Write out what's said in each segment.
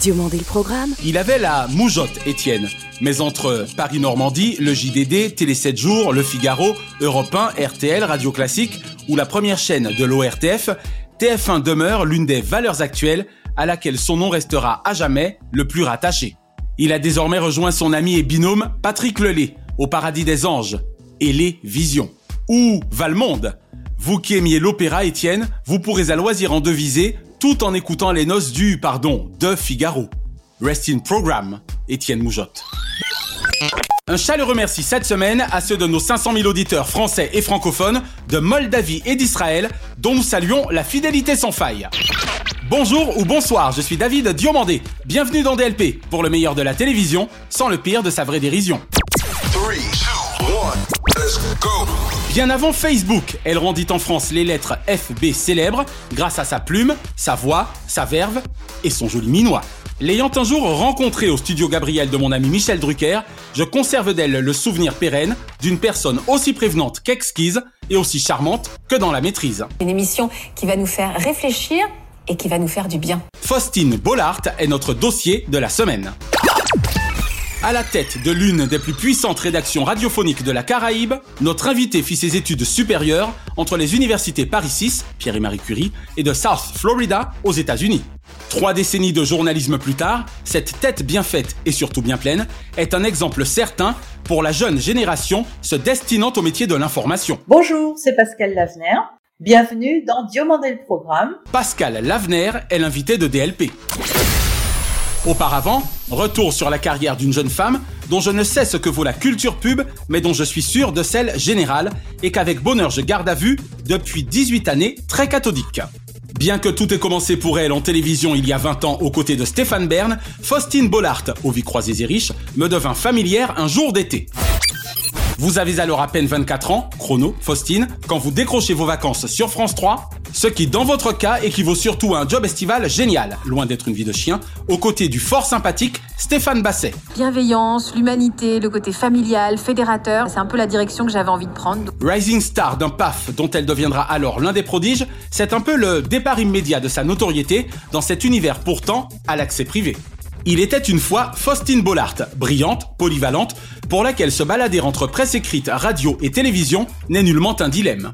Diomandé le programme, Il avait la moujotte, Étienne. Mais entre Paris-Normandie, le JDD, Télé 7 jours, Le Figaro, Europe 1, RTL, Radio Classique ou la première chaîne de l'ORTF, TF1 demeure l'une des valeurs actuelles à laquelle son nom restera à jamais le plus rattaché. Il a désormais rejoint son ami et binôme Patrick Lelay au paradis des anges et les visions. Où va le monde? Vous qui aimiez l'opéra, Étienne, vous pourrez à loisir en deviser tout en écoutant les noces du, pardon, de Figaro. Rest in Program, Étienne Moujotte. Un chaleureux merci cette semaine à ceux de nos 500 000 auditeurs français et francophones de Moldavie et d'Israël, dont nous saluons la fidélité sans faille. Bonjour ou bonsoir, je suis David Diomandé. Bienvenue dans DLP, pour le meilleur de la télévision, sans le pire de sa vraie dérision. Let's go. Bien avant Facebook, elle rendit en France les lettres FB célèbres grâce à sa plume, sa voix, sa verve et son joli minois. L'ayant un jour rencontré au studio Gabriel de mon ami Michel Drucker, je conserve d'elle le souvenir pérenne d'une personne aussi prévenante qu'exquise et aussi charmante que dans la maîtrise. Une émission qui va nous faire réfléchir et qui va nous faire du bien. Faustine Bollard est notre dossier de la semaine. À la tête de l'une des plus puissantes rédactions radiophoniques de la Caraïbe, notre invité fit ses études supérieures entre les universités Paris 6, Pierre et Marie Curie, et de South Florida, aux États-Unis. Trois décennies de journalisme plus tard, cette tête bien faite et surtout bien pleine est un exemple certain pour la jeune génération se destinant au métier de l'information. Bonjour, c'est Pascal Lavener. Bienvenue dans Diomandé le Programme. Pascal Lavener est l'invité de DLP. Auparavant, retour sur la carrière d'une jeune femme dont je ne sais ce que vaut la culture pub, mais dont je suis sûr de celle générale et qu'avec bonheur je garde à vue depuis 18 années très cathodique. Bien que tout ait commencé pour elle en télévision il y a 20 ans aux côtés de Stéphane Bern, Faustine Bollard, aux vies croisées et riches, me devint familière un jour d'été. Vous avez alors à peine 24 ans, chrono, Faustine, quand vous décrochez vos vacances sur France 3, ce qui dans votre cas équivaut surtout à un job estival génial, loin d'être une vie de chien, aux côtés du fort sympathique Stéphane Basset. Bienveillance, l'humanité, le côté familial, fédérateur, c'est un peu la direction que j'avais envie de prendre. Rising star d'un PAF dont elle deviendra alors l'un des prodiges, c'est un peu le départ immédiat de sa notoriété dans cet univers pourtant à l'accès privé. Il était une fois Faustine Bollard, brillante, polyvalente, pour laquelle se balader entre presse écrite, radio et télévision n'est nullement un dilemme.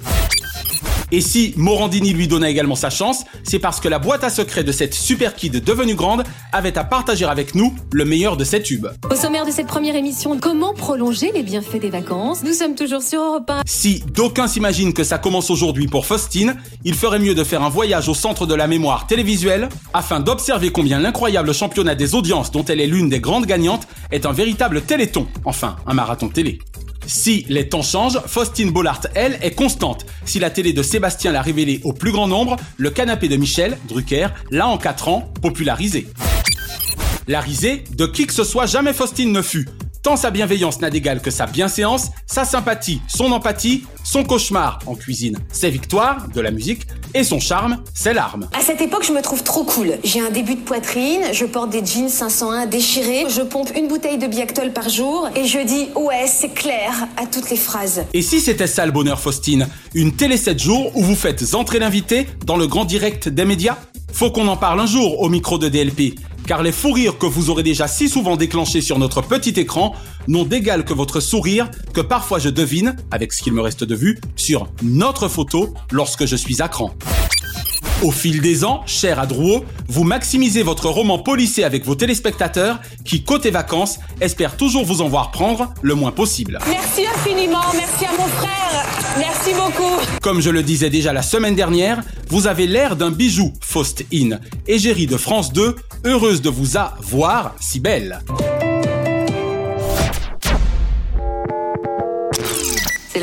Et si Morandini lui donna également sa chance, c'est parce que la boîte à secrets de cette super kid devenue grande avait à partager avec nous le meilleur de ses tubes. Au sommaire de cette première émission, comment prolonger les bienfaits des vacances? Nous sommes toujours sur Europe 1. Si d'aucuns s'imaginent que ça commence aujourd'hui pour Faustine, il ferait mieux de faire un voyage au centre de la mémoire télévisuelle afin d'observer combien l'incroyable championnat des audiences dont elle est l'une des grandes gagnantes est un véritable téléthon, enfin un marathon télé. Si les temps changent, Faustine Bollard, elle, est constante. Si la télé de Sébastien l'a révélée au plus grand nombre, le canapé de Michel, Drucker, l'a en 4 ans popularisé. La risée, de qui que ce soit, jamais Faustine ne fut. Tant sa bienveillance n'a d'égal que sa bienséance, sa sympathie, son empathie, son cauchemar en cuisine, ses victoires, de la musique, et son charme, ses larmes. À cette époque, je me trouve trop cool. J'ai un début de poitrine, je porte des jeans 501 déchirés, je pompe une bouteille de Biactol par jour et je dis ouais, c'est clair à toutes les phrases. Et si c'était ça le bonheur Faustine? Une télé 7 jours où vous faites entrer l'invité dans le grand direct des médias? Faut qu'on en parle un jour au micro de DLP. Car les fous rires que vous aurez déjà si souvent déclenchés sur notre petit écran n'ont d'égal que votre sourire que parfois je devine, avec ce qu'il me reste de vue, sur notre photo lorsque je suis à cran. Au fil des ans, cher à Drouot, vous maximisez votre roman policé avec vos téléspectateurs qui, côté vacances, espèrent toujours vous en voir prendre le moins possible. Merci infiniment, merci à mon frère, merci beaucoup. Comme je le disais déjà la semaine dernière, vous avez l'air d'un bijou, Faust-In. Égérie de France 2, heureuse de vous avoir si belle.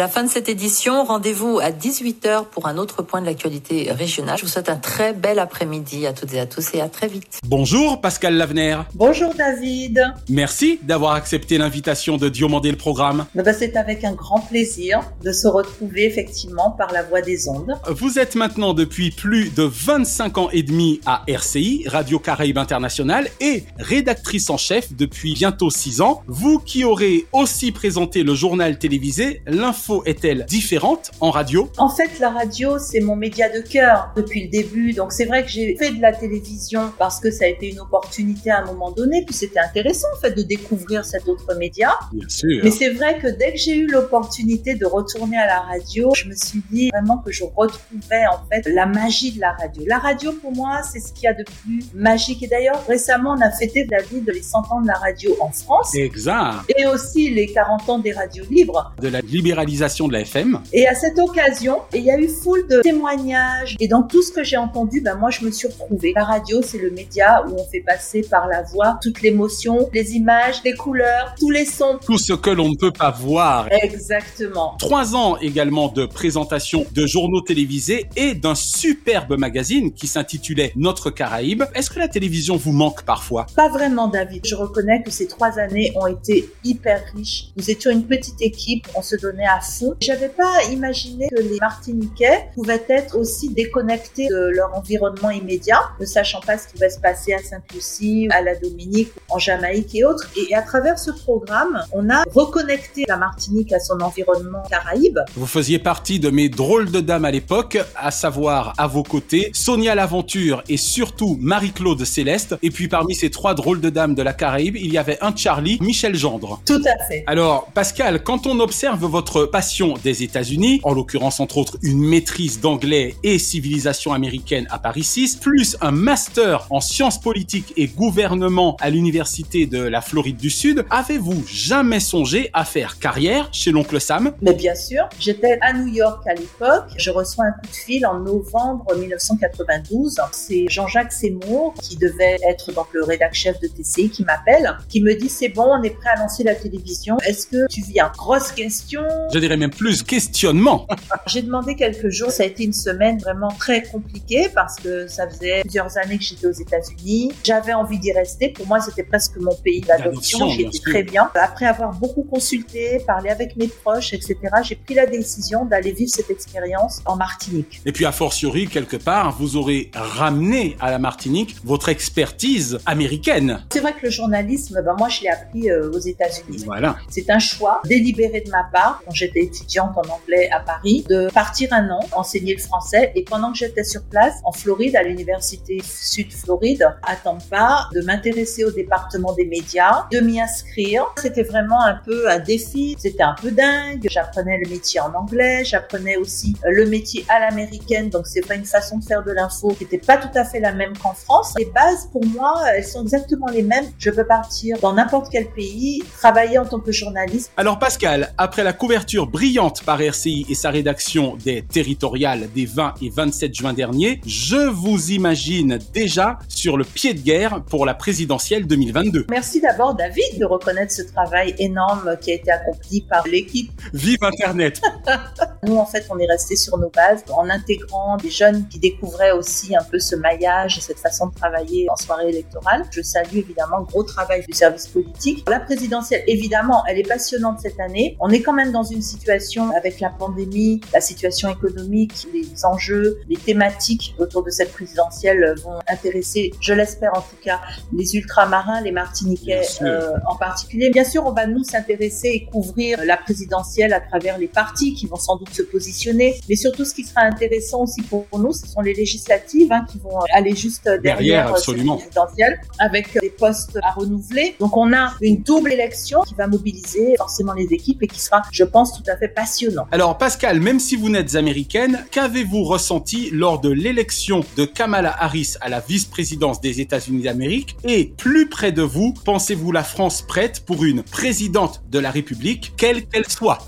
La fin de cette édition. Rendez-vous à 18h pour un autre point de l'actualité régionale. Je vous souhaite un très bel après-midi à toutes et à tous et à très vite. Bonjour Pascal Lavener. Bonjour David. Merci d'avoir accepté l'invitation de Diomandé le programme. Eh ben, C'est avec un grand plaisir de se retrouver effectivement par la voie des ondes. Vous êtes maintenant depuis plus de 25 ans et demi à RCI, Radio Caraïbe International, et rédactrice en chef depuis bientôt 6 ans. Vous qui aurez aussi présenté le journal télévisé L'info est-elle différente en radio? En fait, la radio, c'est mon média de cœur depuis le début. Donc c'est vrai que j'ai fait de la télévision parce que ça a été une opportunité à un moment donné, puis c'était intéressant en fait de découvrir cet autre média. Bien sûr. Mais c'est vrai que dès que j'ai eu l'opportunité de retourner à la radio, je me suis dit vraiment que je retrouvais en fait la magie de la radio. La radio pour moi, c'est ce qu'il y a de plus magique. Et d'ailleurs, récemment, on a fêté David les 100 ans de la radio en France. Exact. Et aussi les 40 ans des radios libres. De la libéralisation de la FM. Et à cette occasion, il y a eu foule de témoignages. Et dans tout ce que j'ai entendu, ben moi, je me suis retrouvée. La radio, c'est le média où on fait passer par la voix toute l'émotion, les images, les couleurs, tous les sons. Tout ce que l'on ne peut pas voir. Exactement. Trois ans également de présentation de journaux télévisés et d'un superbe magazine qui s'intitulait Notre Caraïbe. Est-ce que la télévision vous manque parfois? Pas vraiment, David. Je reconnais que ces trois années ont été hyper riches. Nous étions une petite équipe, on se donnait à fond. J'avais pas imaginé que les Martiniquais pouvaient être aussi déconnectés de leur environnement immédiat, ne sachant pas ce qui va se passer à Sainte-Lucie, à la Dominique, en Jamaïque et autres. Et à travers ce programme, on a reconnecté la Martinique à son environnement caraïbe. Vous faisiez partie de mes drôles de dames à l'époque, à savoir à vos côtés Sonia Laventure et surtout Marie-Claude Céleste. Et puis parmi ces trois drôles de dames de la Caraïbe, il y avait un Charlie, Michel Gendre. Tout à fait. Alors Pascal, quand on observe votre passion des États-Unis, en l'occurrence entre autres une maîtrise d'anglais et civilisation américaine à Paris 6, plus un master en sciences politiques et gouvernement à l'université de la Floride du Sud, avez-vous jamais songé à faire carrière chez l'oncle Sam? Mais bien sûr, j'étais à New York à l'époque. Je reçois un coup de fil en novembre 1992. C'est Jean-Jacques Seymour qui devait être donc le rédacteur chef de TCI qui m'appelle, qui me dit c'est bon, on est prêt à lancer la télévision. Est-ce que tu viens Grosse question? Je dirais même plus questionnement. J'ai demandé quelques jours. Ça a été une semaine vraiment très compliquée parce que ça faisait plusieurs années que j'étais aux États-Unis. J'avais envie d'y rester. Pour moi, c'était presque mon pays d'adoption. J'y étais très bien. Après avoir beaucoup consulté, parlé avec mes proches, etc., j'ai pris la décision d'aller vivre cette expérience en Martinique. Et puis, a fortiori, quelque part, vous aurez ramené à la Martinique votre expertise américaine. C'est vrai que le journalisme, ben moi, je l'ai appris euh, aux États-Unis. Voilà. C'est un choix délibéré de ma part, quand j'étais étudiante en anglais à Paris, de partir un an, enseigner le français, et pendant que j'étais sur place, en Floride, à l'université Sud Floride, à Tampa, de m'intéresser au département des médias, de m'y inscrire. C'était vraiment un peu un défi, c'était un peu dingue. J'apprenais le métier en anglais, j'apprenais aussi euh, le métier à l'américaine, donc c'est pas une façon de faire de l'info qui n'était pas tout à fait la même qu'en France. Les bases, pour moi, elles sont exactement les mêmes. Je peux partir dans n'importe quel pays, travailler en tant que journaliste, Alors Pascal, après la couverture brillante par RCI et sa rédaction des territoriales des 20 et 27 juin dernier, je vous imagine déjà sur le pied de guerre pour la présidentielle 2022. Merci d'abord David de reconnaître ce travail énorme qui a été accompli par l'équipe. Vive Internet Nous en fait on est resté sur nos bases en intégrant des jeunes qui découvraient aussi un peu ce maillage et cette façon de travailler en soirée électorale. Je salue évidemment le gros travail du service politique. La présidentielle évidemment elle est passionnante cette année. On est quand même dans une situation avec la pandémie, la situation économique, les enjeux, les thématiques autour de cette présidentielle vont intéresser, je l'espère en tout cas, les ultramarins, les Martiniquais euh, en particulier. Bien sûr, on va nous s'intéresser et couvrir la présidentielle à travers les partis qui vont sans doute se positionner. Mais surtout, ce qui sera intéressant aussi pour nous, ce sont les législatives hein, qui vont aller juste derrière, Derrière, euh, absolument. cette présidentielle avec des postes à renouveler. Donc, on a une double élection qui va mobiliser forcément les équipes et qui sera, je pense, tout tout à fait passionnant. Alors Pascal, même si vous n'êtes américaine, qu'avez-vous ressenti lors de l'élection de Kamala Harris à la vice-présidence des États-Unis d'Amérique? Et plus près de vous, pensez-vous la France prête pour une présidente de la République, quelle qu'elle soit?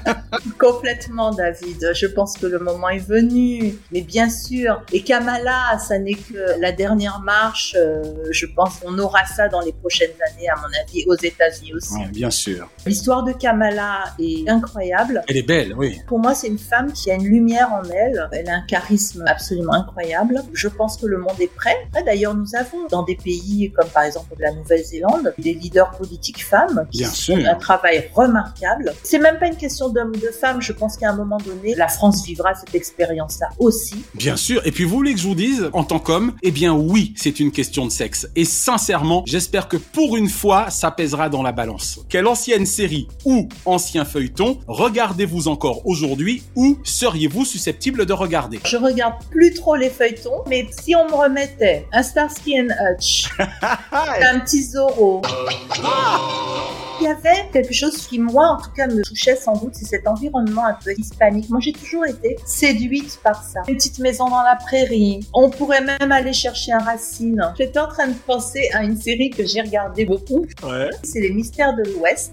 Complètement, David. Je pense que le moment est venu. Mais bien sûr. Et Kamala, ça n'est que la dernière marche. Euh, je pense qu'on aura ça dans les prochaines années, à mon avis, aux États-Unis aussi. Ouais, Bien sûr. L'histoire de Kamala est incroyable. Elle est belle, oui. Pour moi, c'est une femme qui a une lumière en elle. Elle a un charisme absolument incroyable. Je pense que le monde est prêt. Après, D'ailleurs, nous avons dans des pays comme par exemple la Nouvelle-Zélande des leaders politiques femmes qui Bien font sûr. un travail remarquable. C'est même pas une question d'homme ou de femme. Je pense qu'à un moment donné, la France vivra cette expérience-là aussi. Bien sûr. Et puis vous voulez que je vous dise, en tant qu'homme, eh bien oui, c'est une question de sexe. Et sincèrement, j'espère que pour une fois, ça pèsera dans la balance. Quelle ancienne série ou ancien feuilleton regardez-vous encore aujourd'hui ou seriez-vous susceptible de regarder? Je regarde plus trop les feuilletons, mais si on me remettait un Starsky and Hutch, un petit Zorro, il y avait quelque chose qui, moi, en tout cas, me touchait sans doute, c'est cet environnement un peu hispanique. Moi, j'ai toujours été séduite par ça. Une petite maison dans la prairie. On pourrait même aller chercher un racine. J'étais en train de penser à une série que j'ai regardée beaucoup. Ouais. C'est Les Mystères de l'Ouest.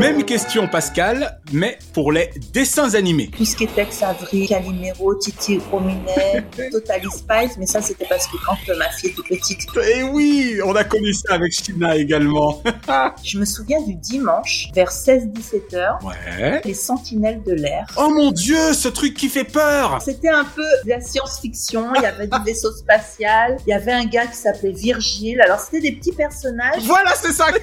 Même question Pascal, mais pour les dessins animés. Tout ce qui est Tex Avery, Calimero, Titi Rominet, Totally Spice, mais ça, c'était parce que quand euh, ma fille était petite, Et oui, on a connu ça avec Shina également. je me souviens du dimanche, vers 16-17 heures, Ouais. les Sentinelles de l'air. Oh mon dieu, ce truc qui fait peur C'était un peu de la science-fiction, il y avait du vaisseau spatial, il y avait un gars qui s'appelait Virgile, alors c'était des petits personnages. Voilà, c'est ça qui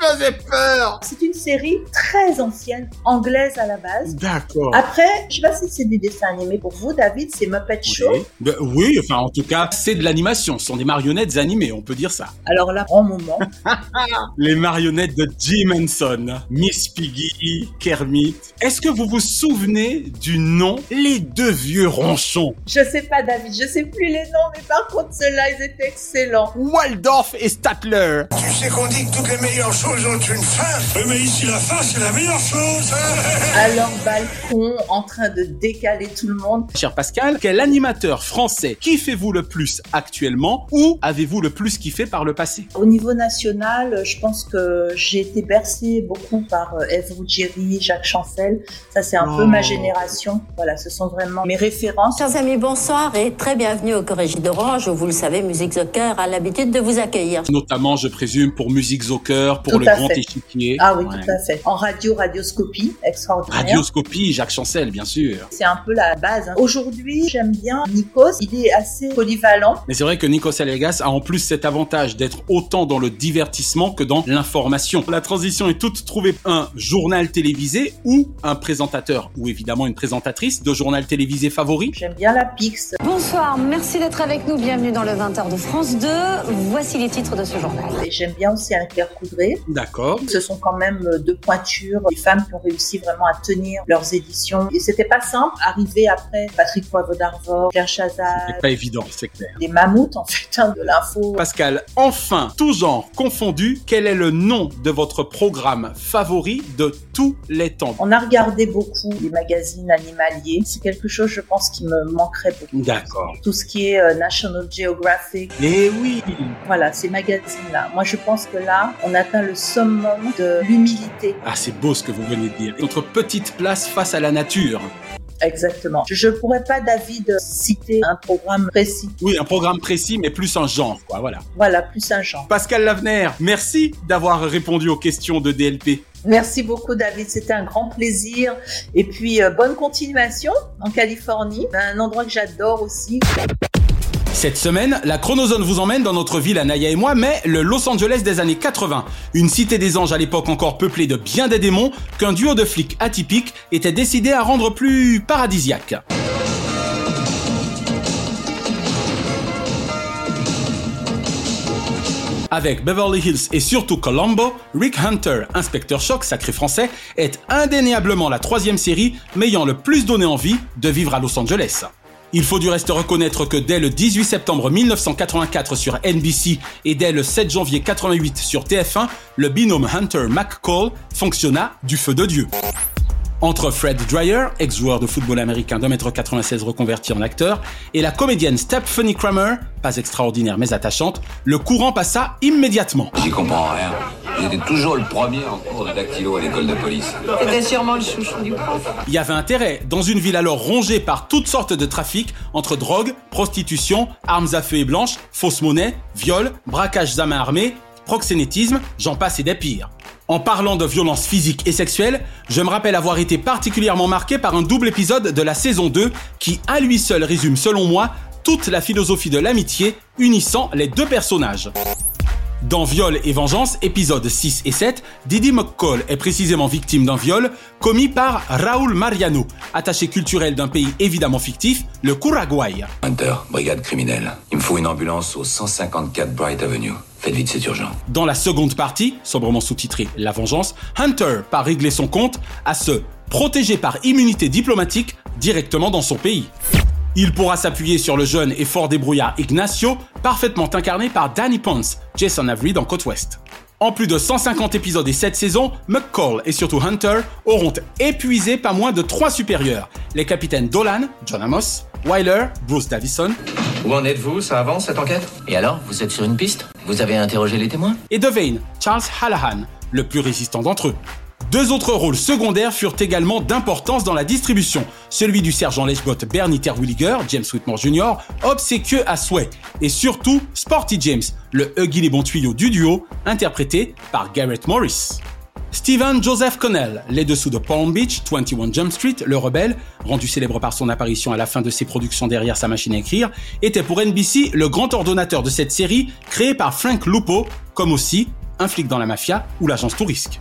faisait peur C'est une série très ancienne, anglaise à la base. D'accord. Après, je sais pas si c'est des dessins animés pour vous, David, c'est Muppet Show. Oui. Ben oui, enfin en tout cas, c'est de l'animation, ce sont des marionnettes animées, on peut dire ça. Alors là, grand moment. Les marionnettes de Jim Henson, Miss Piggy, Kermit. Est-ce que vous vous souvenez du nom Les deux vieux ronchons? Je sais pas, David, je sais plus les noms, mais par contre, ceux-là, ils étaient excellents. Waldorf et Statler. Tu sais qu'on dit que toutes les meilleures choses ont une fin. Mais ici, la fin, c'est la meilleure chose. À leur balcon, en train de décaler tout le monde. Cher Pascal, quel animateur français kiffez-vous le plus actuellement ou avez-vous le plus kiffé par le passé? Au niveau national, je pense que j'ai été bercée beaucoup par euh, Ève Ruggieri, Jacques Chancel. Ça, c'est un peu Oh. ma génération. Voilà, ce sont vraiment mes références. Chers amis, bonsoir et très bienvenue au Corrigi d'Orange. où, Vous le savez, Musique Zocker a l'habitude de vous accueillir. Notamment, je présume, pour Musique Zocker, pour Tout le Grand fait. Échiquier. Ah oui, Ouais. tout à fait. En radio, radioscopie, extraordinaire. Radioscopie, Jacques Chancel, bien sûr. C'est un peu la base. hein. Aujourd'hui, j'aime bien Nikos. Il est assez polyvalent. Mais c'est vrai que Nikos Aliagas a en plus cet avantage d'être autant dans le divertissement que dans l'information. La transition est toute trouvée un journal télévisé ou un présentateur ou évidemment une présentatrice de journal télévisé favori. J'aime bien la Pix. Bonsoir, merci d'être avec nous. Bienvenue dans le 20h de France 2. Voici les titres de ce journal. Et j'aime bien aussi Anne-Claire Coudray. D'accord. Ce sont quand même deux pointures, des femmes qui ont réussi vraiment à tenir leurs éditions. Et c'était pas simple. Arriver après Patrick Poivre d'Arvor, Pierre Chazal, C'est pas évident, c'est clair. des mammouths en fait hein, de l'info. Pascal, enfin, tout genre confondu, quel est le nom de votre programme favori de tous les temps? On a regardé beaucoup les magazines animaliers. C'est quelque chose, je pense, qui me manquerait beaucoup. D'accord. Tout ce qui est euh, National Geographic, Eh oui voilà, ces magazines-là. Moi, je pense que là, on atteint le summum de l'humilité. Ah, c'est beau ce que vous venez de dire. Notre petite place face à la nature. Exactement. Je ne pourrais pas, David, citer un programme précis. Oui, un programme précis, mais plus un genre, quoi, voilà. Voilà, plus un genre. Pascal Lavener, merci d'avoir répondu aux questions de DLP. Merci beaucoup, David. C'était un grand plaisir. Et puis, euh, bonne continuation en Californie, un endroit que j'adore aussi. Cette semaine, la Chronozone vous emmène dans notre ville à Naya et moi, mais le Los Angeles des années 80. Une cité des anges à l'époque encore peuplée de bien des démons qu'un duo de flics atypiques était décidé à rendre plus paradisiaque. Avec Beverly Hills et surtout Colombo, Rick Hunter, inspecteur choc sacré français, est indéniablement la troisième série m'ayant le plus donné envie de vivre à Los Angeles. Il faut du reste reconnaître que dès le 18 septembre 1984 sur NBC et dès le 7 janvier 88 sur TF1, le binôme Hunter-McCall fonctionna du feu de Dieu. Entre Fred Dreyer, ex-joueur de football américain d'un mètre 96 reconverti en acteur, et la comédienne Stephanie Kramer, pas extraordinaire mais attachante, le courant passa immédiatement. J'y comprends rien. J'étais toujours le premier en cours de dactylo à l'école de police. C'était sûrement le chouchou du prof. Il y avait intérêt, dans une ville alors rongée par toutes sortes de trafics, entre drogue, prostitution, armes à feu et blanches, fausse monnaie, viol, braquages à main armée, proxénétisme, j'en passe et des pires. En parlant de violences physiques et sexuelles, je me rappelle avoir été particulièrement marqué par un double épisode de la saison 2 qui à lui seul résume selon moi toute la philosophie de l'amitié unissant les deux personnages. Dans Viol et Vengeance, épisodes 6 et 7, Didi McCall est précisément victime d'un viol commis par Raúl Mariano, attaché culturel d'un pays évidemment fictif, le Curaguay. Hunter, brigade criminelle. Il me faut une ambulance au 154 Bright Avenue. Faites vite, c'est urgent. Dans la seconde partie, sobrement sous-titrée La Vengeance, Hunter part régler son compte à se protéger par immunité diplomatique directement dans son pays. Il pourra s'appuyer sur le jeune et fort débrouillard Ignacio, parfaitement incarné par Danny Ponce, Jason Avery dans Côte Ouest. En plus de 150 épisodes et 7 saisons, McCall et surtout Hunter auront épuisé pas moins de 3 supérieurs. Les capitaines Dolan, John Amos, Wyler, Bruce Davison. Où en êtes-vous? Ça avance cette enquête? Et alors, vous êtes sur une piste? Vous avez interrogé les témoins? Et Devane, Charles Hallahan, le plus résistant d'entre eux. Deux autres rôles secondaires furent également d'importance dans la distribution, celui du sergent lèche-botte Bernie Terwilliger, James Whitmore Jr., obséquieux à souhait, et surtout Sporty James, le Huggy les bons tuyaux du duo, interprété par Garrett Morris. Stephen Joseph Connell, les dessous de Palm Beach, 21 Jump Street, le rebelle, rendu célèbre par son apparition à la fin de ses productions derrière sa machine à écrire, était pour NBC le grand ordonnateur de cette série créée par Frank Lupo, comme aussi un flic dans la mafia ou l'agence Tourisque.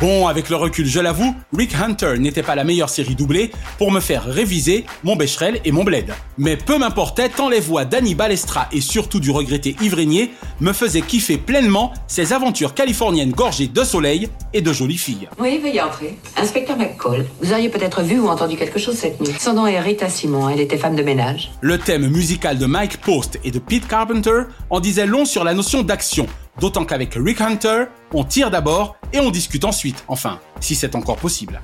Bon, avec le recul, je l'avoue, Rick Hunter n'était pas la meilleure série doublée pour me faire réviser mon Becherel et mon Bled. Mais peu m'importait tant les voix d'Annie Balestra et surtout du regretté Yves Régnier me faisaient kiffer pleinement ces aventures californiennes gorgées de soleil et de jolies filles. Oui, veuillez entrer. Inspecteur McCall, vous auriez peut-être vu ou entendu quelque chose cette nuit. Son nom est Rita Simon, elle était femme de ménage. Le thème musical de Mike Post et de Pete Carpenter en disait long sur la notion d'action, D'autant qu'avec Rick Hunter, on tire d'abord et on discute ensuite, enfin, si c'est encore possible.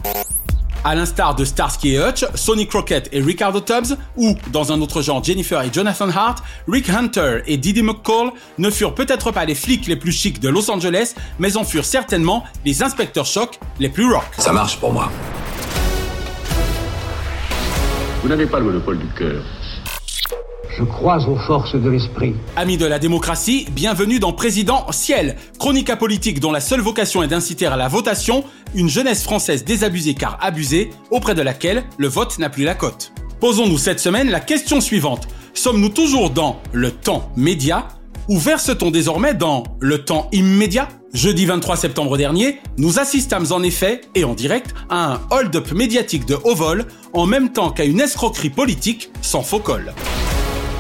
À l'instar de Starsky et Hutch, Sonny Crockett et Ricardo Tubbs, ou, dans un autre genre, Jennifer et Jonathan Hart, Rick Hunter et Didi McCall ne furent peut-être pas les flics les plus chics de Los Angeles, mais en furent certainement les inspecteurs chocs les plus rock. Ça marche pour moi. Vous n'avez pas le monopole du cœur. Je crois aux forces de l'esprit. Amis de la démocratie, bienvenue dans Président Ciel, chronique apolitique dont la seule vocation est d'inciter à la votation une jeunesse française désabusée car abusée, auprès de laquelle le vote n'a plus la cote. Posons-nous cette semaine la question suivante. Sommes-nous toujours dans le temps média ou verse-t-on désormais dans le temps immédiat? Jeudi 23 septembre dernier, nous assistâmes en effet, et en direct, à un hold-up médiatique de haut vol, en même temps qu'à une escroquerie politique sans faux col.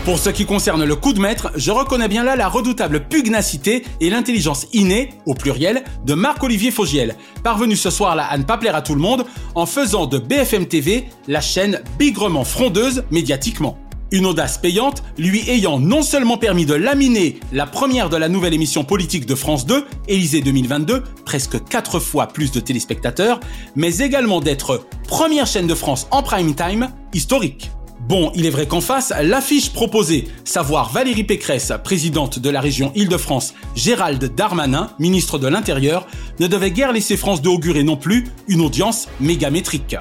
Pour ce qui concerne le coup de maître, je reconnais bien là la redoutable pugnacité et l'intelligence innée, au pluriel, de Marc-Olivier Fogiel, parvenu ce soir-là à ne pas plaire à tout le monde en faisant de BFM TV la chaîne bigrement frondeuse médiatiquement. Une audace payante, lui ayant non seulement permis de laminer la première de la nouvelle émission politique de France 2, Élysée 2022, presque 4 fois plus de téléspectateurs, mais également d'être première chaîne de France en prime time historique. Bon, il est vrai qu'en face, l'affiche proposée, savoir Valérie Pécresse, présidente de la région Île-de-France, Gérald Darmanin, ministre de l'Intérieur, ne devait guère laisser France de augurer non plus une audience mégamétrique.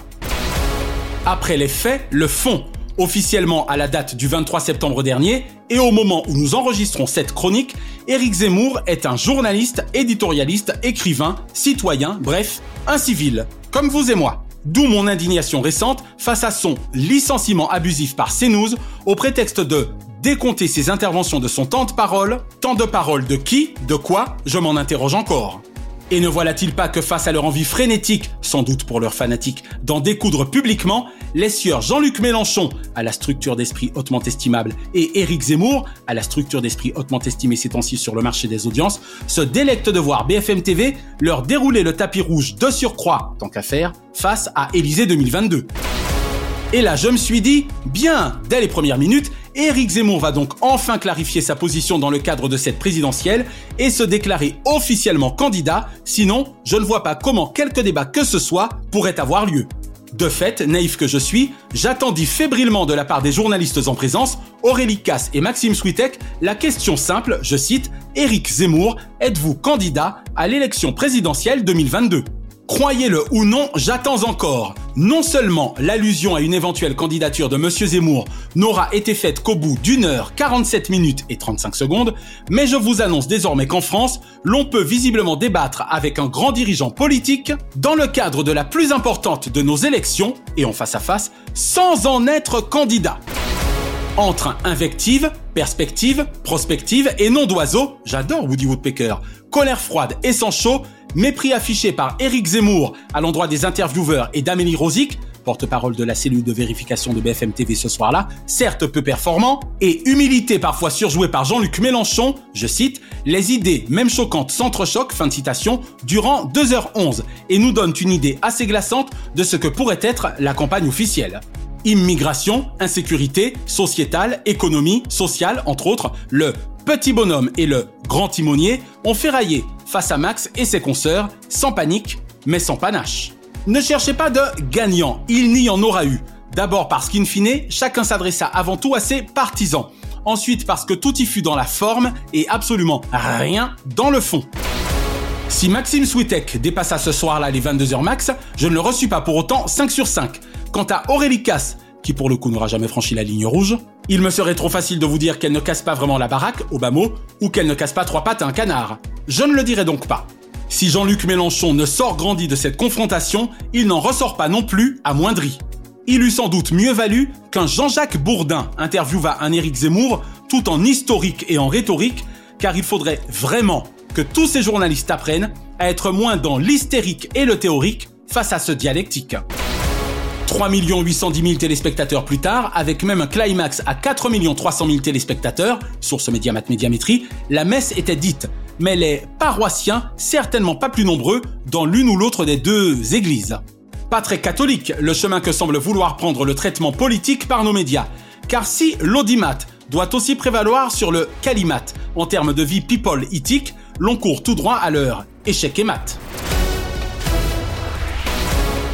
Après les faits, le fond. Officiellement à la date du 23 septembre dernier, et au moment où nous enregistrons cette chronique, Éric Zemmour est un journaliste, éditorialiste, écrivain, citoyen, bref, un civil, comme vous et moi. D'où mon indignation récente face à son licenciement abusif par CNews au prétexte de décompter ses interventions de son temps de parole. Temps de parole de qui? De quoi? Je m'en interroge encore. Et ne voilà-t-il pas que face à leur envie frénétique, sans doute pour leurs fanatiques, d'en découdre publiquement, les sieurs Jean-Luc Mélenchon, à la structure d'esprit hautement estimable, et Éric Zemmour, à la structure d'esprit hautement estimée ces temps-ci sur le marché des audiences, se délectent de voir BFM TV leur dérouler le tapis rouge de surcroît, tant qu'à faire, face à Élysée 2022. Et là, je me suis dit, bien, dès les premières minutes, Éric Zemmour va donc enfin clarifier sa position dans le cadre de cette présidentielle et se déclarer officiellement candidat, sinon je ne vois pas comment quelque débat que ce soit pourrait avoir lieu. De fait, naïf que je suis, j'attendis fébrilement de la part des journalistes en présence, Aurélie Casse et Maxime Switek, la question simple, je cite, Éric Zemmour, êtes-vous candidat à l'élection présidentielle 2022 Croyez-le ou non, j'attends encore. Non seulement l'allusion à une éventuelle candidature de Monsieur Zemmour n'aura été faite qu'au bout d'une heure 47 minutes et 35 secondes, mais je vous annonce désormais qu'en France, l'on peut visiblement débattre avec un grand dirigeant politique dans le cadre de la plus importante de nos élections, et en face à face, sans en être candidat. Entre invective, perspective, prospective et nom d'oiseau, j'adore Woody Woodpecker, colère froide et sans chaud, mépris affiché par Éric Zemmour à l'endroit des intervieweurs et d'Amélie Rosic, porte-parole de la cellule de vérification de BFM TV ce soir-là, certes peu performant, et humilité parfois surjouée par Jean-Luc Mélenchon, je cite, les idées, même choquantes, s'entrechoquent, fin de citation, durant 2h11, et nous donnent une idée assez glaçante de ce que pourrait être la campagne officielle. Immigration, insécurité, sociétale, économie, sociale, entre autres, le petit bonhomme et le grand timonier ont ferraillé face à Max et ses consoeurs, sans panique, mais sans panache. Ne cherchez pas de gagnant, il n'y en aura eu. D'abord parce qu'in fine, chacun s'adressa avant tout à ses partisans. Ensuite parce que tout y fut dans la forme et absolument rien dans le fond. Si Maxime Switek dépassa ce soir-là les 22h max, je ne le reçus pas pour autant 5 sur 5. Quant à Aurélie Casse, qui pour le coup n'aura jamais franchi la ligne rouge, il me serait trop facile de vous dire qu'elle ne casse pas vraiment la baraque, au bas mot, ou qu'elle ne casse pas trois pattes à un canard. Je ne le dirai donc pas. Si Jean-Luc Mélenchon ne sort grandi de cette confrontation, il n'en ressort pas non plus amoindri. Il eût sans doute mieux valu qu'un Jean-Jacques Bourdin interviewa un Éric Zemmour tout en historique et en rhétorique, car il faudrait vraiment que tous ces journalistes apprennent à être moins dans l'hystérique et le théorique face à ce dialectique. 3 810 000 téléspectateurs plus tard, avec même un climax à 4 300 000 téléspectateurs, source Médiamat Médiamétrie, la messe était dite, mais les paroissiens certainement pas plus nombreux dans l'une ou l'autre des deux églises. Pas très catholique le chemin que semble vouloir prendre le traitement politique par nos médias, car si l'audimat doit aussi prévaloir sur le calimat en termes de vie people éthique, l'on court tout droit à leur échec et mat.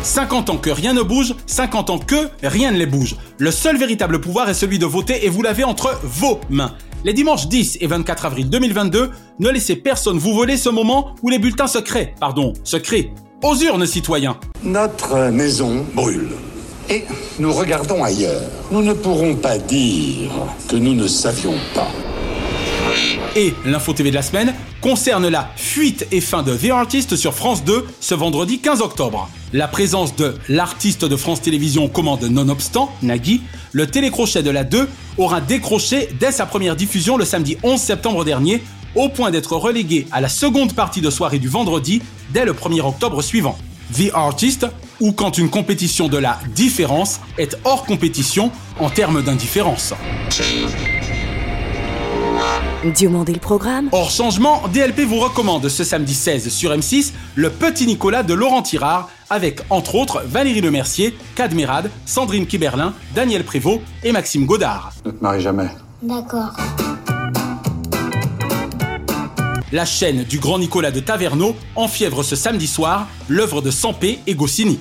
50 ans que rien ne bouge, 50 ans que rien ne les bouge. Le seul véritable pouvoir est celui de voter et vous l'avez entre vos mains. Les dimanches 10 et 24 avril 2022, ne laissez personne vous voler ce moment où les bulletins se créent, pardon, se créent. Aux urnes, citoyens. Notre maison brûle. Et nous regardons ailleurs. Nous ne pourrons pas dire que nous ne savions pas. Et l'info TV de la semaine concerne la fuite et fin de The Artist sur France 2 ce vendredi 15 octobre. La présence de l'artiste de France Télévisions commande nonobstant, Nagui, le télécrochet de la 2 aura décroché dès sa première diffusion le samedi 11 septembre dernier, au point d'être relégué à la seconde partie de soirée du vendredi dès le 1er octobre suivant. The Artist, ou quand une compétition de la différence est hors compétition en termes d'indifférence. Diomandé le programme. Hors changement, DLP vous recommande ce samedi 16 sur M6 Le Petit Nicolas de Laurent Tirard avec entre autres Valérie Lemercier, Cadmerade, Sandrine Kiberlin, Daniel Prévost et Maxime Godard. Ne te marie jamais. D'accord. La chaîne du grand Nicolas de Taverneau enfièvre ce samedi soir l'œuvre de Sampé et Goscinny.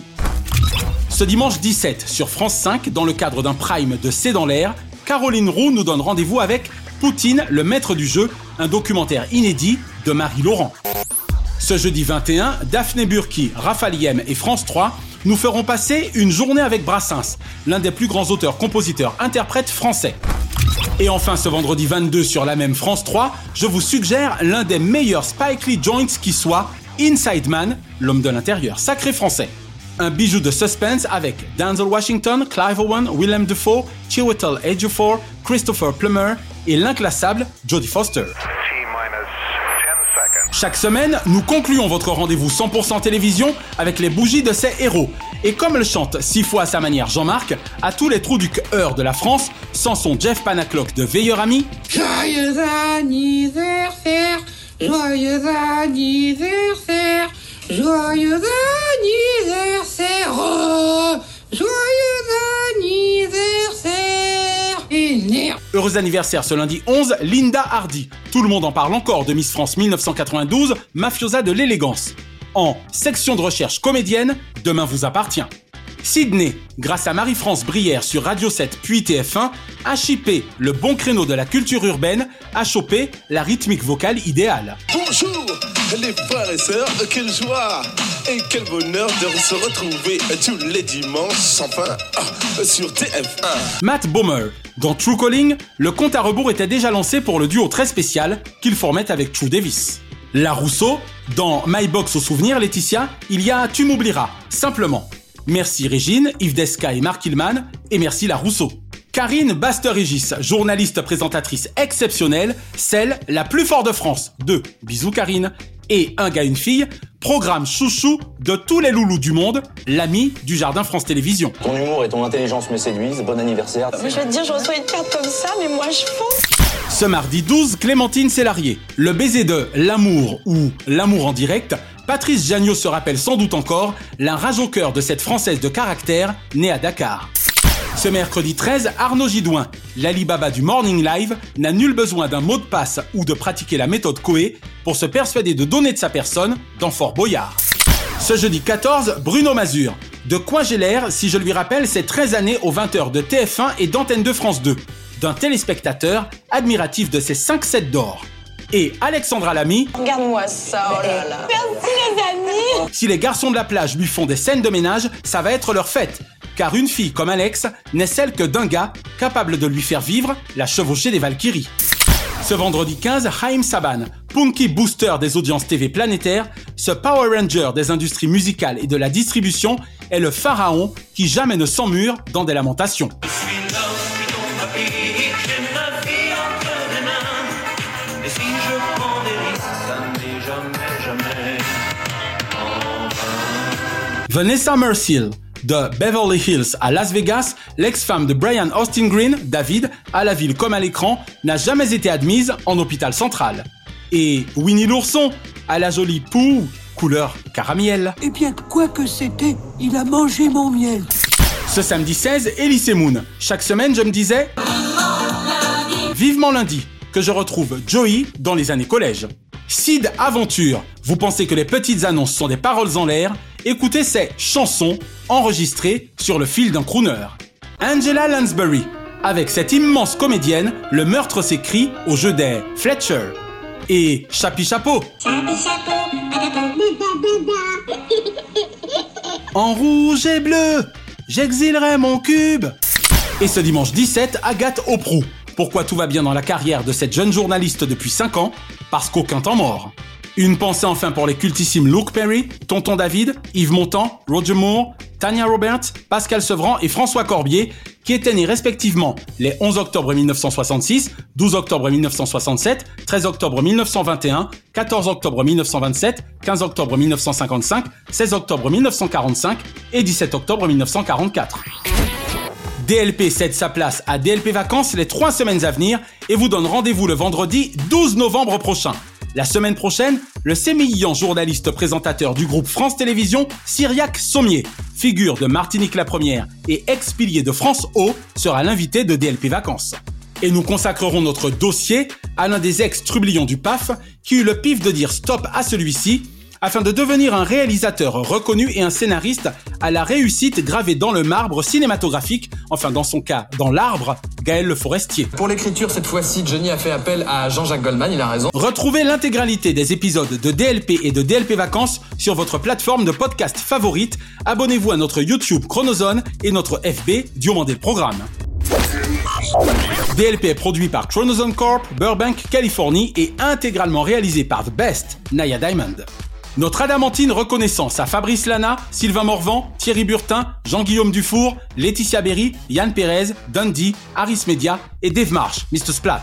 Ce dimanche 17 sur France 5, dans le cadre d'un prime de C'est dans l'air, Caroline Roux nous donne rendez-vous avec Poutine, le maître du jeu, un documentaire inédit de Marie Laurent. Ce jeudi 21, Daphné Burki, Raphaël Yem et France 3 nous feront passer une journée avec Brassens, l'un des plus grands auteurs, compositeurs, interprètes français. Et enfin, ce vendredi 22 sur la même France 3, je vous suggère l'un des meilleurs Spike Lee joints qui soit, Inside Man, l'homme de l'intérieur, sacré français. Un bijou de suspense avec Denzel Washington, Clive Owen, Willem Dafoe, Chiwetel Ejiofor, Christopher Plummer et l'inclassable Jodie Foster. Chaque semaine, nous concluons votre rendez-vous 100% télévision avec les bougies de ces héros. Et comme le chante six fois à sa manière Jean-Marc, à tous les trous du cœur de la France, sans son Jeff Panaclock de Veilleur Ami. Joyeux anniversaire, joyeux anniversaire, joyeux anniversaire, joyeux anniversaire. Heureux anniversaire ce lundi 11, Linda Hardy. Tout le monde en parle encore de Miss France 1992, mafiosa de l'élégance. En section de recherche comédienne, demain vous appartient. Sydney, grâce à Marie-France Brière sur Radio 7 puis TF1, a chipé le bon créneau de la culture urbaine, a chopé la rythmique vocale idéale. Bonjour les frères et sœurs, quelle joie et quel bonheur de se retrouver tous les dimanches, enfin, ah, sur TF1. Matt Bomer, dans True Calling, le compte à rebours était déjà lancé pour le duo très spécial qu'il formait avec True Davis. La Rousseau, dans My Box au souvenir, Laetitia, il y a Tu m'oublieras, simplement. Merci Régine, Yves Desca et Marc Hillman, et merci La Rousseau. Karine Baster-Régis, journaliste présentatrice exceptionnelle, celle la plus forte de France. Deux, bisous Karine. Et un gars, une fille, programme chouchou de tous les loulous du monde, l'ami du Jardin France Télévisions. Ton humour et ton intelligence me séduisent, bon anniversaire. je vais te dire, je reçois une carte comme ça, mais moi je fonce. Ce mardi 12, Clémentine Célarier. Le baiser de l'amour ou l'amour en direct, Patrice Jagnot se rappelle sans doute encore la rage au cœur de cette Française de caractère née à Dakar. Ce mercredi 13, Arnaud Gidouin, l'Alibaba du Morning Live, n'a nul besoin d'un mot de passe ou de pratiquer la méthode Coé pour se persuader de donner de sa personne dans Fort Boyard. Ce jeudi 14, Bruno Mazur. De quoi j'ai l'air si je lui rappelle ses 13 années aux 20h de TF1 et d'Antenne de France 2, d'un téléspectateur admiratif de ses 5 sets d'or. Et Alexandra Lamy. Regarde-moi ça, oh là là. Merci les amis. Si les garçons de la plage lui font des scènes de ménage, ça va être leur fête car une fille comme Alex n'est celle que d'un gars capable de lui faire vivre la chevauchée des Valkyries. Ce vendredi 15, Haim Saban, punky booster des audiences TV planétaires, ce Power Ranger des industries musicales et de la distribution est le pharaon qui jamais ne s'emmure dans des lamentations. Vanessa Merciel, de Beverly Hills à Las Vegas, l'ex-femme de Brian Austin Green, David, à la ville comme à l'écran, n'a jamais été admise en hôpital central. Et Winnie l'ourson, à la jolie poux, couleur caramiel. Eh bien, quoi que c'était, il a mangé mon miel. Ce samedi 16, Elise Moon. Chaque semaine, je me disais... Vivement lundi, que je retrouve Joey dans les années collège. Sid Aventure. Vous pensez que les petites annonces sont des paroles en l'air? Écoutez ces chansons enregistrées sur le fil d'un crooner. Angela Lansbury. Avec cette immense comédienne, le meurtre s'écrit au jeu des Fletcher. Et Chapi Chapeau. En rouge et bleu, j'exilerai mon cube. Et ce dimanche 17, Agathe Oprou. Pourquoi tout va bien dans la carrière de cette jeune journaliste depuis 5 ans? Parce qu'aucun temps mort. Une pensée enfin pour les cultissimes Luke Perry, Tonton David, Yves Montand, Roger Moore, Tania Roberts, Pascal Sevran et François Corbier, qui étaient nés respectivement les 11 octobre 1966, 12 octobre 1967, 13 octobre 1921, 14 octobre 1927, 15 octobre 1955, 16 octobre 1945 et 17 octobre 1944. DLP cède sa place à DLP Vacances les trois semaines à venir et vous donne rendez-vous le vendredi 12 novembre prochain. La semaine prochaine, le sémillant journaliste présentateur du groupe France Télévisions, Cyriac Sommier, figure de Martinique la Première et ex-pilier de France O, sera l'invité de DLP Vacances. Et nous consacrerons notre dossier à l'un des ex-trublions du PAF qui eut le pif de dire stop à celui-ci afin de devenir un réalisateur reconnu et un scénariste à la réussite gravée dans le marbre cinématographique, enfin dans son cas dans l'arbre, Gaël Le Forestier. Pour l'écriture, cette fois-ci, Johnny a fait appel à Jean-Jacques Goldman, il a raison. Retrouvez l'intégralité des épisodes de DLP et de DLP Vacances sur votre plateforme de podcast favorite. Abonnez-vous à notre YouTube Chronozone et notre FB Diomandé le Programme. DLP est produit par Chronozone Corp, Burbank, Californie et intégralement réalisé par The Best, Naya Diamond. Notre adamantine reconnaissance à Fabrice Lana, Sylvain Morvan, Thierry Burtin, Jean-Guillaume Dufour, Laetitia Berry, Yann Pérez, Dundee, Harris Media et Dave Marsh, Mr. Splat.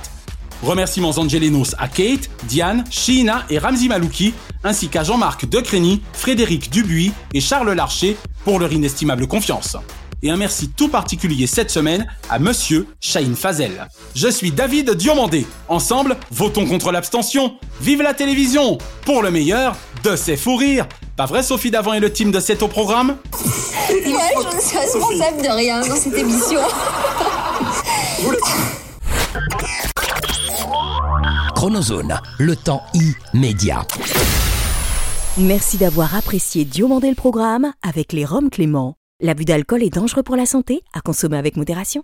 Remerciements angelinos à Kate, Diane, Sheena et Ramzi Malouki, ainsi qu'à Jean-Marc Decrény, Frédéric Dubuis et Charles Larcher pour leur inestimable confiance et un merci tout particulier cette semaine à Monsieur Shahin Fazel. Je suis David Diomandé. Ensemble, votons contre l'abstention. Vive la télévision Pour le meilleur de ses fous rires. Pas vrai Sophie Davant et le team de C'est au programme? Ouais, je ne suis responsable de rien dans cette émission. Chronozone, le temps immédiat. Merci d'avoir apprécié Diomandé le programme avec les Roms Clément. L'abus d'alcool est dangereux pour la santé, à consommer avec modération.